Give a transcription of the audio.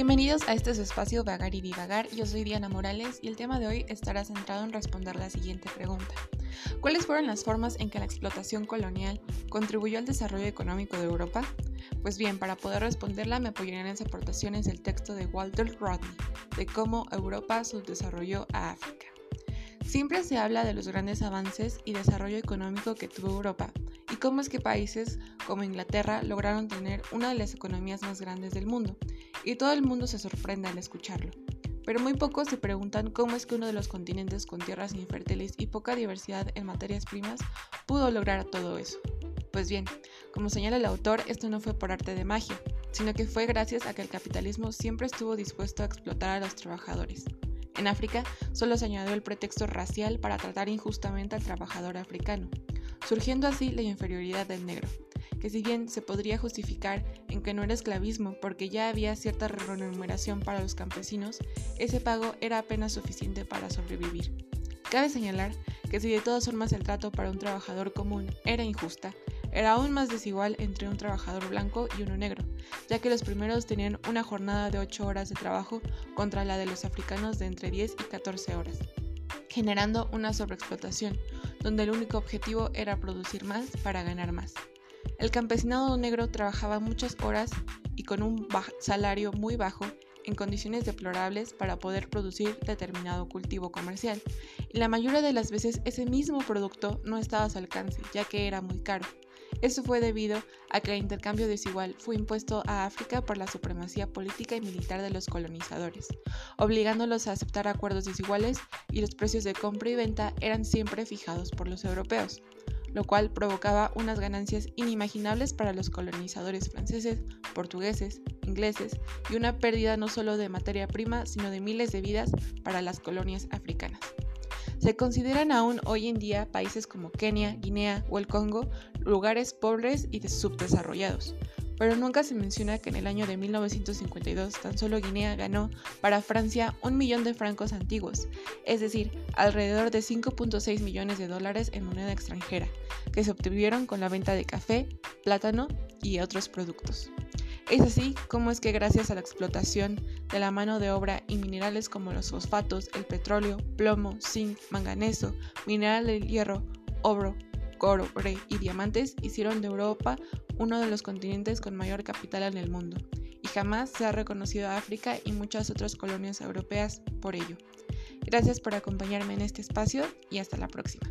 Bienvenidos a este espacio Vagar y Divagar. Yo soy Diana Morales y el tema de hoy estará centrado en responder la siguiente pregunta. ¿Cuáles fueron las formas en que la explotación colonial contribuyó al desarrollo económico de Europa? Pues bien, para poder responderla me apoyaré en las aportaciones del texto de Walter Rodney, de cómo Europa subdesarrolló a África. Siempre se habla de los grandes avances y desarrollo económico que tuvo Europa y cómo es que países como Inglaterra lograron tener una de las economías más grandes del mundo, y todo el mundo se sorprende al escucharlo. Pero muy pocos se preguntan cómo es que uno de los continentes con tierras infértiles y poca diversidad en materias primas pudo lograr todo eso. Pues bien, como señala el autor, esto no fue por arte de magia, sino que fue gracias a que el capitalismo siempre estuvo dispuesto a explotar a los trabajadores. En África solo se añadió el pretexto racial para tratar injustamente al trabajador africano, surgiendo así la inferioridad del negro, que si bien se podría justificar en que no era esclavismo porque ya había cierta remuneración para los campesinos, ese pago era apenas suficiente para sobrevivir. Cabe señalar que si de todas formas el trato para un trabajador común era injusta, era aún más desigual entre un trabajador blanco y uno negro, ya que los primeros tenían una jornada de 8 horas de trabajo contra la de los africanos de entre 10 y 14 horas, generando una sobreexplotación, donde el único objetivo era producir más para ganar más. El campesinado negro trabajaba muchas horas y con un salario muy bajo en condiciones deplorables para poder producir determinado cultivo comercial, y la mayoría de las veces ese mismo producto no estaba a su alcance, ya que era muy caro. Esto fue debido a que el intercambio desigual fue impuesto a África por la supremacía política y militar de los colonizadores, obligándolos a aceptar acuerdos desiguales y los precios de compra y venta eran siempre fijados por los europeos, lo cual provocaba unas ganancias inimaginables para los colonizadores franceses, portugueses, ingleses y una pérdida no solo de materia prima, sino de miles de vidas para las colonias africanas. Se consideran aún hoy en día países como Kenia, Guinea o el Congo lugares pobres y subdesarrollados, pero nunca se menciona que en el año de 1952 tan solo Guinea ganó para Francia un millón de francos antiguos, es decir, alrededor de 5.6 millones de dólares en moneda extranjera, que se obtuvieron con la venta de café, plátano y otros productos. Es así como es que gracias a la explotación de la mano de obra y minerales como los fosfatos, el petróleo, plomo, zinc, manganeso, mineral del hierro, oro, cobre y diamantes hicieron de Europa uno de los continentes con mayor capital en el mundo, y jamás se ha reconocido a África y muchas otras colonias europeas por ello. Gracias por acompañarme en este espacio y hasta la próxima.